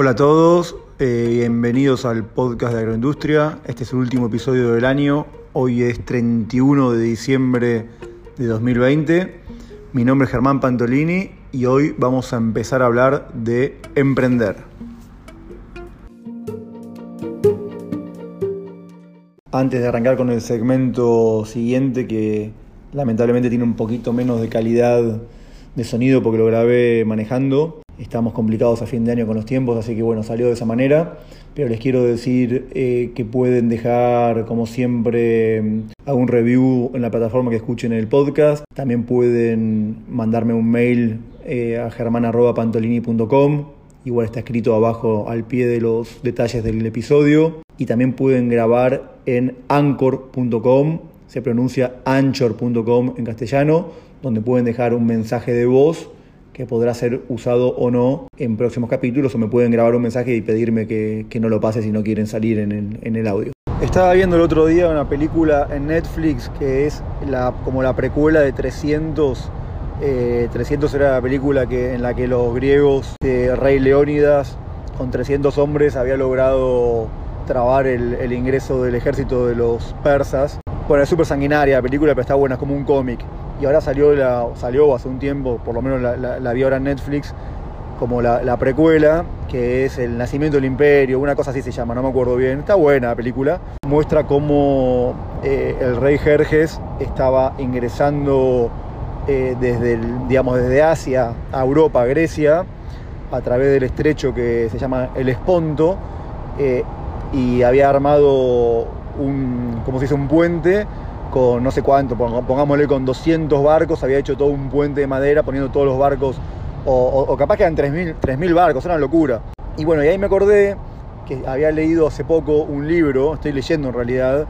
Hola a todos, eh, bienvenidos al podcast de Agroindustria. Este es el último episodio del año. Hoy es 31 de diciembre de 2020. Mi nombre es Germán Pantolini y hoy vamos a empezar a hablar de emprender. Antes de arrancar con el segmento siguiente que lamentablemente tiene un poquito menos de calidad de sonido porque lo grabé manejando, estamos complicados a fin de año con los tiempos, así que bueno, salió de esa manera. Pero les quiero decir eh, que pueden dejar, como siempre, algún review en la plataforma que escuchen el podcast. También pueden mandarme un mail eh, a germana.pantolini.com. Igual está escrito abajo al pie de los detalles del episodio. Y también pueden grabar en anchor.com, se pronuncia anchor.com en castellano, donde pueden dejar un mensaje de voz que podrá ser usado o no en próximos capítulos o me pueden grabar un mensaje y pedirme que, no lo pase si no quieren salir en el, en el, audio. Estaba viendo el otro día una película en Netflix que es la, como la precuela de 300. 300 eh, era la película que, en la que los griegos, de Rey Leónidas, con 300 hombres, había logrado trabar el, el ingreso del ejército de los persas. Bueno, es súper sanguinaria la película, pero está buena, es como un cómic y ahora salió, la, salió hace un tiempo, por lo menos la, vi ahora en Netflix, como la, precuela, que es El Nacimiento del Imperio, una cosa así se llama, no me acuerdo bien. Está buena la película. Muestra cómo eh, el rey Jerjes estaba ingresando eh, desde, digamos, desde Asia a Europa, Grecia, a través del estrecho que se llama el Esponto, eh, y había armado un, como se dice, un puente no sé cuánto, pongámosle con 200 barcos, había hecho todo un puente de madera poniendo todos los barcos, o, capaz que eran 3.000 barcos, era una locura. Y bueno, y ahí me acordé que había leído hace poco un libro, estoy leyendo en realidad,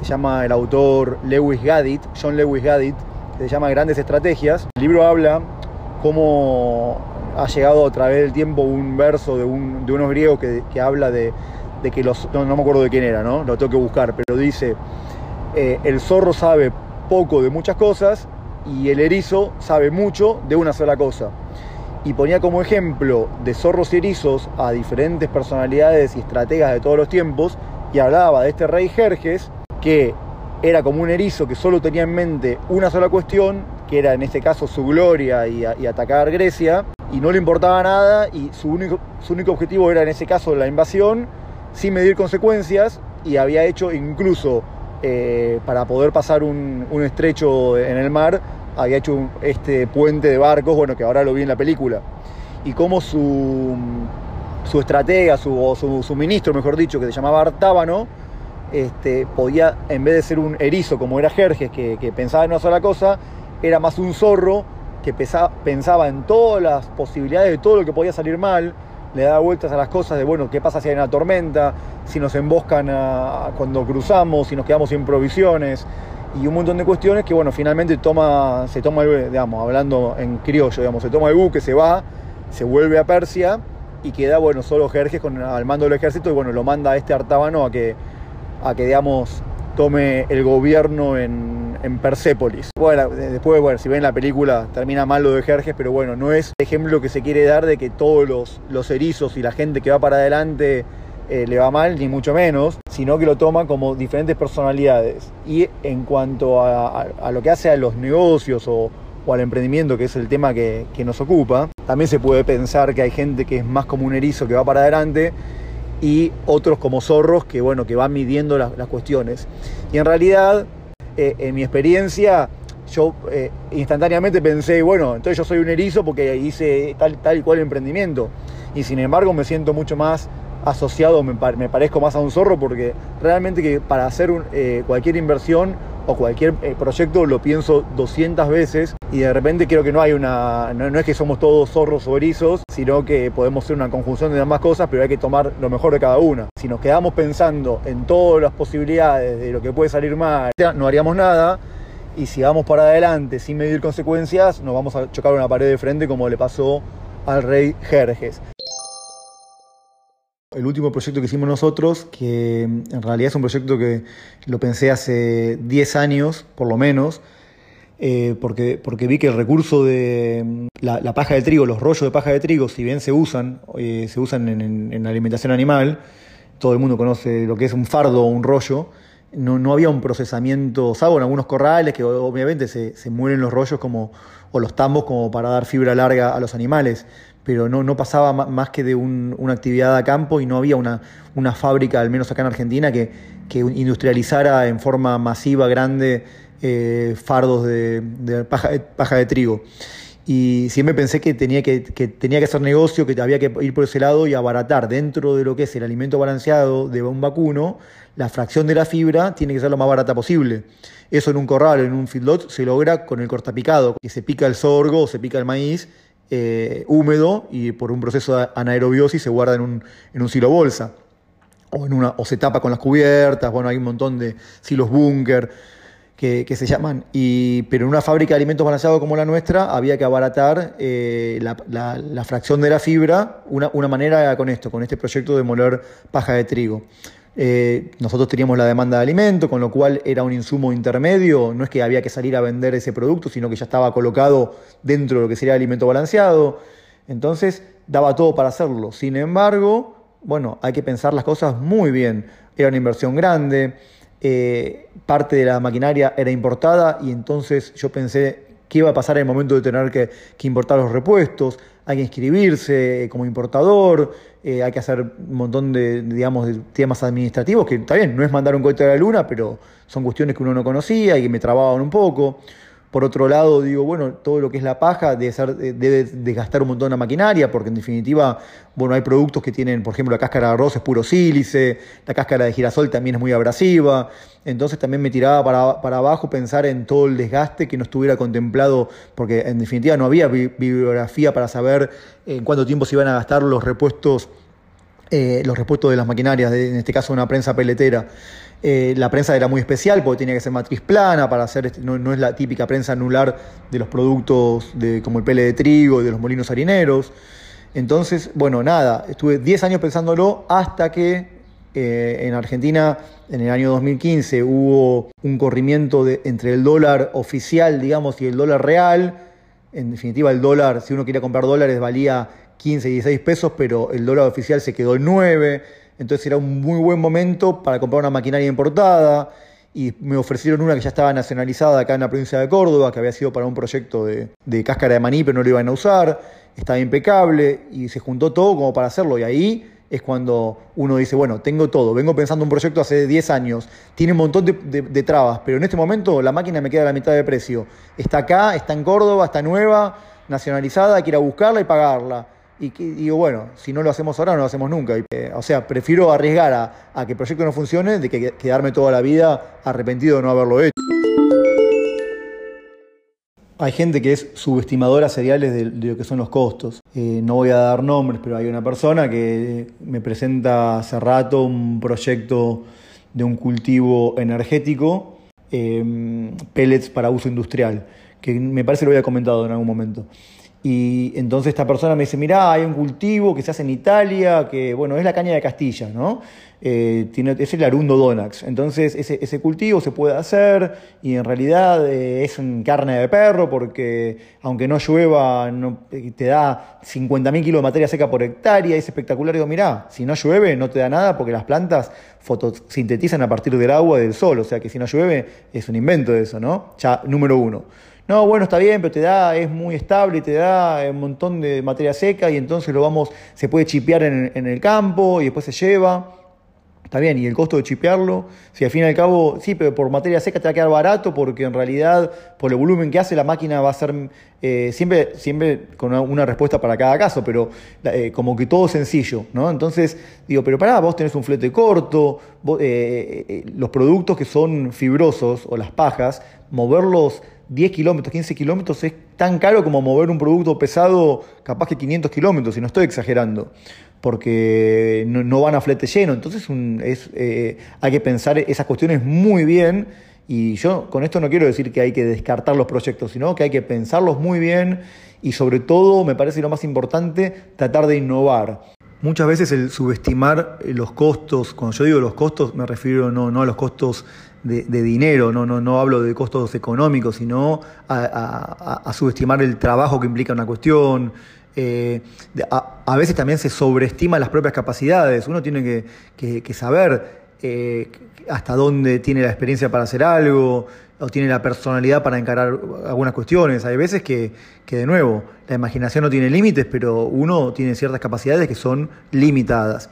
se llama el autor Lewis Gaddit, John Lewis Gaddit, que se llama Grandes Estrategias. El libro habla cómo ha llegado a través del tiempo un verso de, un, de unos griegos que, habla de, que los, no, no me acuerdo de quién era, ¿no? Lo tengo que buscar, pero dice eh, el zorro sabe poco de muchas cosas y el erizo sabe mucho de una sola cosa. Y ponía como ejemplo de zorros y erizos a diferentes personalidades y estrategas de todos los tiempos y hablaba de este rey Jerjes que era como un erizo que solo tenía en mente una sola cuestión, que era en este caso su gloria y, atacar Grecia, y no le importaba nada y su único, su único objetivo era en ese caso la invasión sin medir consecuencias y había hecho incluso eh, para poder pasar un, estrecho en el mar, había hecho este puente de barcos, bueno, que ahora lo vi en la película. Y cómo su, su estratega, su, o su, ministro, mejor dicho, que se llamaba Artábano, este, podía, en vez de ser un erizo como era Jerjes, que, que pensaba en una sola cosa, era más un zorro que pensaba en todas las posibilidades de todo lo que podía salir mal, le da vueltas a las cosas de, bueno, ¿qué pasa si hay una tormenta? Si nos emboscan cuando cruzamos, si nos quedamos sin provisiones y un montón de cuestiones que, bueno, finalmente toma, se toma, el, digamos, hablando en criollo, digamos, se toma el buque, se va, se vuelve a Persia y queda, bueno, solo Jerjes con, al mando del ejército y, bueno, lo manda a este Artábano a que, a que digamos, tome el gobierno en, en Persépolis. Bueno, después, bueno, si ven la película, termina mal lo de Jerjes, pero bueno, no es el ejemplo que se quiere dar de que todos los, los erizos y la gente que va para adelante eh, le va mal, ni mucho menos, sino que lo toma como diferentes personalidades. Y en cuanto a, lo que hace a los negocios o, al emprendimiento, que es el tema que, que nos ocupa, también se puede pensar que hay gente que es más como un erizo que va para adelante y otros como zorros que, bueno, que van midiendo las, cuestiones. Y en realidad, eh, en mi experiencia, yo eh, instantáneamente pensé, bueno, entonces yo soy un erizo porque hice tal, tal y cual emprendimiento. Y sin embargo me siento mucho más asociado, me, parezco más a un zorro porque realmente que para hacer eh, cualquier inversión o cualquier eh, proyecto lo pienso 200 veces y de repente creo que no hay una, no, es que somos todos zorros o erizos, sino que podemos ser una conjunción de ambas cosas, pero hay que tomar lo mejor de cada una. Si nos quedamos pensando en todas las posibilidades de lo que puede salir mal, no haríamos nada y si vamos para adelante sin medir consecuencias, nos vamos a chocar una pared de frente como le pasó al rey Jerjes el último proyecto que hicimos nosotros, que en realidad es un proyecto que lo pensé hace 10 años, por lo menos, eh, porque, porque vi que el recurso de la, paja de trigo, los rollos de paja de trigo, si bien se usan, eh, se usan en, alimentación animal, todo el mundo conoce lo que es un fardo o un rollo, no, no, había un procesamiento, salvo en algunos corrales que obviamente se, se, mueren los rollos como, o los tambos como para dar fibra larga a los animales, pero no, no pasaba más que de una actividad a campo y no había una, una fábrica, al menos acá en Argentina, que, que industrializara en forma masiva, grande, eh, fardos de, paja, de trigo. Y siempre pensé que tenía que, tenía que hacer negocio, que había que ir por ese lado y abaratar dentro de lo que es el alimento balanceado de un vacuno, la fracción de la fibra tiene que ser lo más barata posible. Eso en un corral, en un feedlot, se logra con el cortapicado, que se pica el sorgo o se pica el maíz eh, húmedo y por un proceso de anaerobiosis se guarda en un, en un silo bolsa. O, en una, o se tapa con las cubiertas, bueno, hay un montón de silos búnker que, se llaman. Y, pero en una fábrica de alimentos balanceados como la nuestra había que abaratar eh, la, fracción de la fibra, una, una manera con esto, con este proyecto de moler paja de trigo. Eh, nosotros teníamos la demanda de alimento, con lo cual era un insumo intermedio, no es que había que salir a vender ese producto, sino que ya estaba colocado dentro de lo que sería alimento balanceado. Entonces daba todo para hacerlo. Sin embargo, bueno, hay que pensar las cosas muy bien. Era una inversión grande, eh, parte de la maquinaria era importada y entonces yo pensé qué iba a pasar en el momento de tener que, importar los repuestos, hay que inscribirse como importador, eh, hay que hacer un montón de, digamos, de temas administrativos, que está bien, no es mandar un cohete a la luna, pero son cuestiones que uno no conocía y que me trababan un poco. Por otro lado, digo, bueno, todo lo que es la paja debe, ser, debe desgastar un montón la maquinaria, porque en definitiva, bueno, hay productos que tienen, por ejemplo, la cáscara de arroz es puro sílice, la cáscara de girasol también es muy abrasiva, entonces también me tiraba para, para abajo pensar en todo el desgaste que no estuviera contemplado, porque en definitiva no había bibliografía para saber en cuánto tiempo se iban a gastar los repuestos eh, los repuestos de las maquinarias, en este caso una prensa peletera. Eh, la prensa era muy especial porque tenía que ser matriz plana para hacer, este, no, es la típica prensa anular de los productos de, como el pele de trigo y de los molinos harineros. Entonces, bueno, nada, estuve 10 años pensándolo hasta que eh, en Argentina en el año 2015 hubo un corrimiento entre el dólar oficial, digamos, y el dólar real. En definitiva, el dólar, si uno quería comprar dólares, valía 15, 16 pesos, pero el dólar oficial se quedó en 9. Entonces era un muy buen momento para comprar una maquinaria importada. Y me ofrecieron una que ya estaba nacionalizada acá en la provincia de Córdoba, que había sido para un proyecto de, cáscara de maní, pero no lo iban a usar. Estaba impecable y se juntó todo como para hacerlo. Y ahí es cuando uno dice, bueno, tengo todo, vengo pensando un proyecto hace 10 años, tiene un montón de, de, trabas, pero en este momento la máquina me queda a la mitad de precio. Está acá, está en Córdoba, está nueva, nacionalizada, hay buscarla y pagarla. Y digo, bueno, si no lo hacemos ahora, no lo hacemos nunca. Eh, o sea, prefiero arriesgar a, que el proyecto no funcione de que quedarme toda la vida arrepentido de no haberlo hecho. Hay gente que es subestimadora seriales de, lo que son los costos. Eh, no voy a dar nombres, pero hay una persona que me presenta hace rato un proyecto de un cultivo energético, eh, pellets para uso industrial, que me parece lo había comentado en algún momento. Y entonces esta persona me dice, mirá, hay un cultivo que se hace en Italia, que bueno, es la caña de Castilla, ¿no? Eh, es el Arundo Donax. Entonces ese, ese, cultivo se puede hacer y en realidad eh, es carne de perro porque aunque no llueva eh, te da 50.000 kilos de materia seca por hectárea, es espectacular. Digo, mirá, si no llueve no te da nada porque las plantas fotosintetizan a partir del agua y del sol, o sea que si no llueve es un invento de eso, ¿no? Ya, número uno. No, bueno, está bien, pero te da, es muy estable, te da un montón de materia seca y entonces lo vamos, se puede chipear en, el campo y después se lleva. Está bien, y el costo de chipearlo, si al fin y al cabo, sí, pero por materia seca te va a quedar barato porque en realidad, por el volumen que hace, la máquina va a ser eh, siempre, siempre con una, respuesta para cada caso, pero eh, como que todo sencillo, ¿no? Entonces, digo, pero pará, vos tenés un flete corto, eh, los productos que son fibrosos o las pajas, moverlos 10 kilómetros, 15 kilómetros es tan caro como mover un producto pesado capaz que 500 kilómetros, y no estoy exagerando, porque no, van a flete lleno. Entonces es, eh, hay que pensar esas cuestiones muy bien. Y yo con esto no quiero decir que hay que descartar los proyectos, sino que hay que pensarlos muy bien y sobre todo, me parece lo más importante, tratar de innovar. Muchas veces el subestimar los costos, cuando yo digo los costos me refiero no, no a los costos dinero, no, no, no hablo de costos económicos, sino a, subestimar el trabajo que implica una cuestión. Eh, a, veces también se sobreestima las propias capacidades. Uno tiene que, saber eh, hasta dónde tiene la experiencia para hacer algo o tiene la personalidad para encarar algunas cuestiones. Hay veces que, que de nuevo, la imaginación no tiene límites, pero uno tiene ciertas capacidades que son limitadas.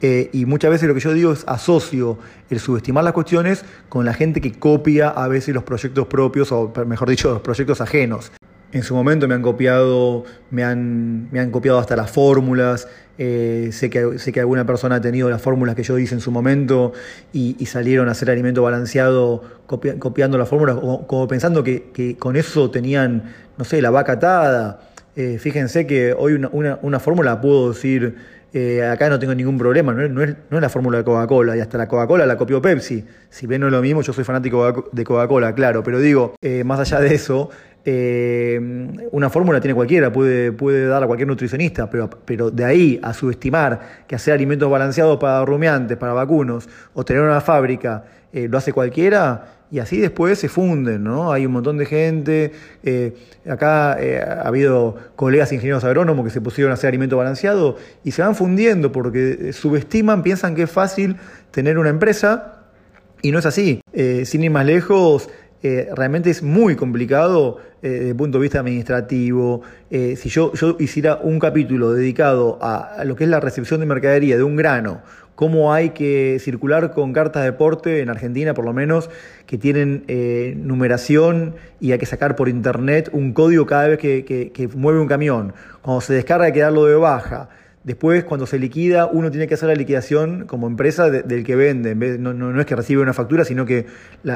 Eh, y muchas veces lo que yo digo es asocio el subestimar las cuestiones con la gente que copia a veces los proyectos propios, o mejor dicho, los proyectos ajenos. En su momento me han copiado, me han, me han copiado hasta las fórmulas. Eh, sé, que, sé que alguna persona ha tenido las fórmulas que yo hice en su momento y, salieron a hacer alimento balanceado copiando las fórmulas, como, pensando que, con eso tenían, no sé, la vaca atada. Eh, fíjense que hoy una, una, una fórmula puedo decir eh, acá no tengo ningún problema, no es, la fórmula de Coca-Cola, y hasta la Coca-Cola la copió Pepsi. Si bien no es lo mismo, yo soy fanático de Coca-Cola, claro, pero digo, eh, más allá de eso, eh, una fórmula tiene cualquiera, puede, puede dar a cualquier nutricionista, pero, pero de ahí a subestimar que hacer alimentos balanceados para rumiantes, para vacunos, o tener una fábrica, lo hace cualquiera, y así después se funden, ¿no? Hay un montón de gente. Eh, acá eh, ha habido colegas ingenieros agrónomos que se pusieron a hacer alimento balanceado y se van fundiendo porque subestiman, piensan que es fácil tener una empresa y no es así. Eh, sin ir más lejos, realmente es muy complicado desde el punto de vista administrativo. si yo, yo hiciera un capítulo dedicado a, lo que es la recepción de mercadería de un grano cómo hay que circular con cartas de porte, en Argentina por lo menos, que tienen eh, numeración y hay que sacar por internet un código cada vez que, mueve un camión. Cuando se descarga hay que darlo de baja. Después, cuando se liquida, uno tiene que hacer la liquidación como empresa del que vende. no, no, es que recibe una factura, sino que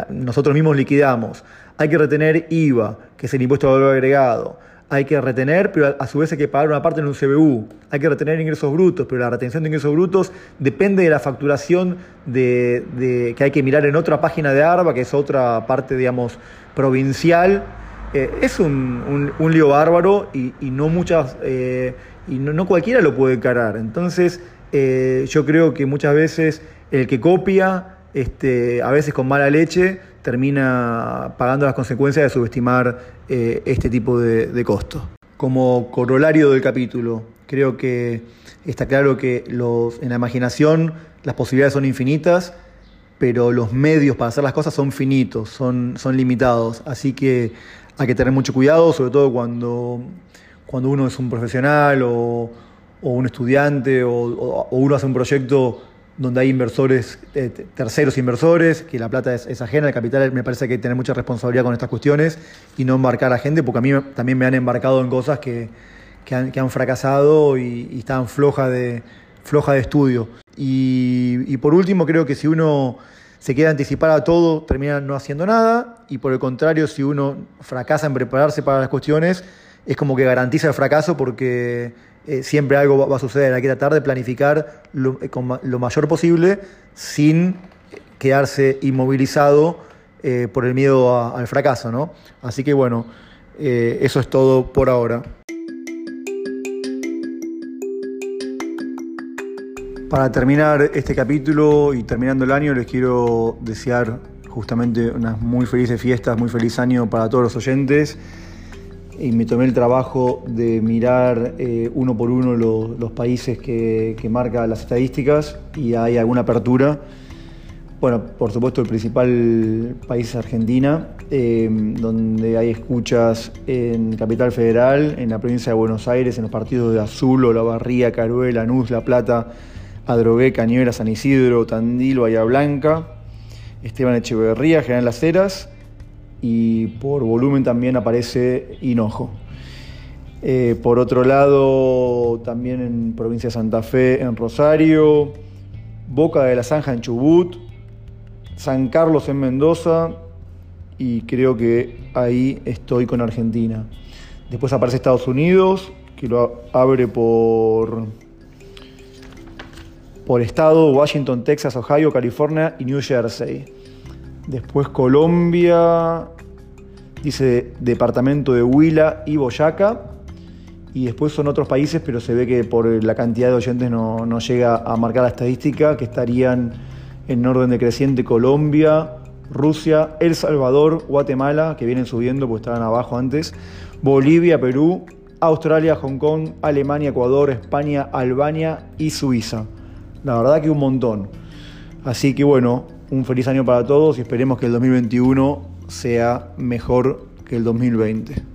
nosotros mismos liquidamos. Hay que retener IVA, que es el impuesto de valor agregado hay que retener, pero a su vez hay que pagar una parte en un CBU. Hay que retener ingresos brutos, pero la retención de ingresos brutos depende de la facturación de, que hay que mirar en otra página de ARBA, que es otra parte, digamos, provincial. Eh, es un, lío bárbaro y, no muchas eh, y no, cualquiera lo puede encarar. Entonces, eh, yo creo que muchas veces el que copia, este, a veces con mala leche, termina pagando las consecuencias de subestimar eh, este tipo de, costos. Como corolario del capítulo, creo que está claro que los, en la imaginación las posibilidades son infinitas, pero los medios para hacer las cosas son finitos, son, son limitados. Así que hay que tener mucho cuidado, sobre todo cuando, cuando uno es un profesional o, un estudiante o, uno hace un proyecto donde hay inversores, eh, terceros inversores, que la plata es, ajena, el capital me parece que hay que tener mucha responsabilidad con estas cuestiones y no embarcar a gente, porque a mí también me han embarcado en cosas que, han, fracasado y, y estaban flojas de, floja de estudio. Y, por último, creo que si uno se queda anticipar a todo, termina no haciendo nada, y por el contrario, si uno fracasa en prepararse para las cuestiones, es como que garantiza el fracaso porque eh, siempre algo va, a suceder. Hay que tratar de planificar lo, eh, mayor posible sin quedarse inmovilizado eh, por el miedo al fracaso. ¿no? Así que bueno, eso es todo por ahora. Para terminar este capítulo y terminando el año, les quiero desear justamente unas muy felices fiestas, muy feliz año para todos los oyentes y me tomé el trabajo de mirar eh, uno por uno los países que, que marca las estadísticas y hay alguna apertura. Bueno, por supuesto el principal país es Argentina, eh, donde hay escuchas en Capital Federal, en la provincia de Buenos Aires, en los partidos de Azul, Olavarría, Caruel, Lanús, La Plata, Adrogué, Cañuela, San Isidro, Tandil, Bahía Blanca, Esteban Echeverría, General Las Heras, y por volumen también aparece Hinojo. Eh, por otro lado, también en provincia de Santa Fe, en Rosario, Boca de la Zanja en Chubut, San Carlos en Mendoza y creo que ahí estoy con Argentina. Después aparece Estados Unidos, que lo abre por, por estado, Washington, Texas, Ohio, California y New Jersey. Después Colombia, dice departamento de Huila y Boyacá. Y después son otros países, pero se ve que por la cantidad de oyentes no, no llega a marcar la estadística, que estarían en orden decreciente Colombia, Rusia, El Salvador, Guatemala, que vienen subiendo porque estaban abajo antes, Bolivia, Perú, Australia, Hong Kong, Alemania, Ecuador, España, Albania y Suiza. La verdad que un montón. Así que bueno, un feliz año para todos y esperemos que el 2021 sea mejor que el 2020.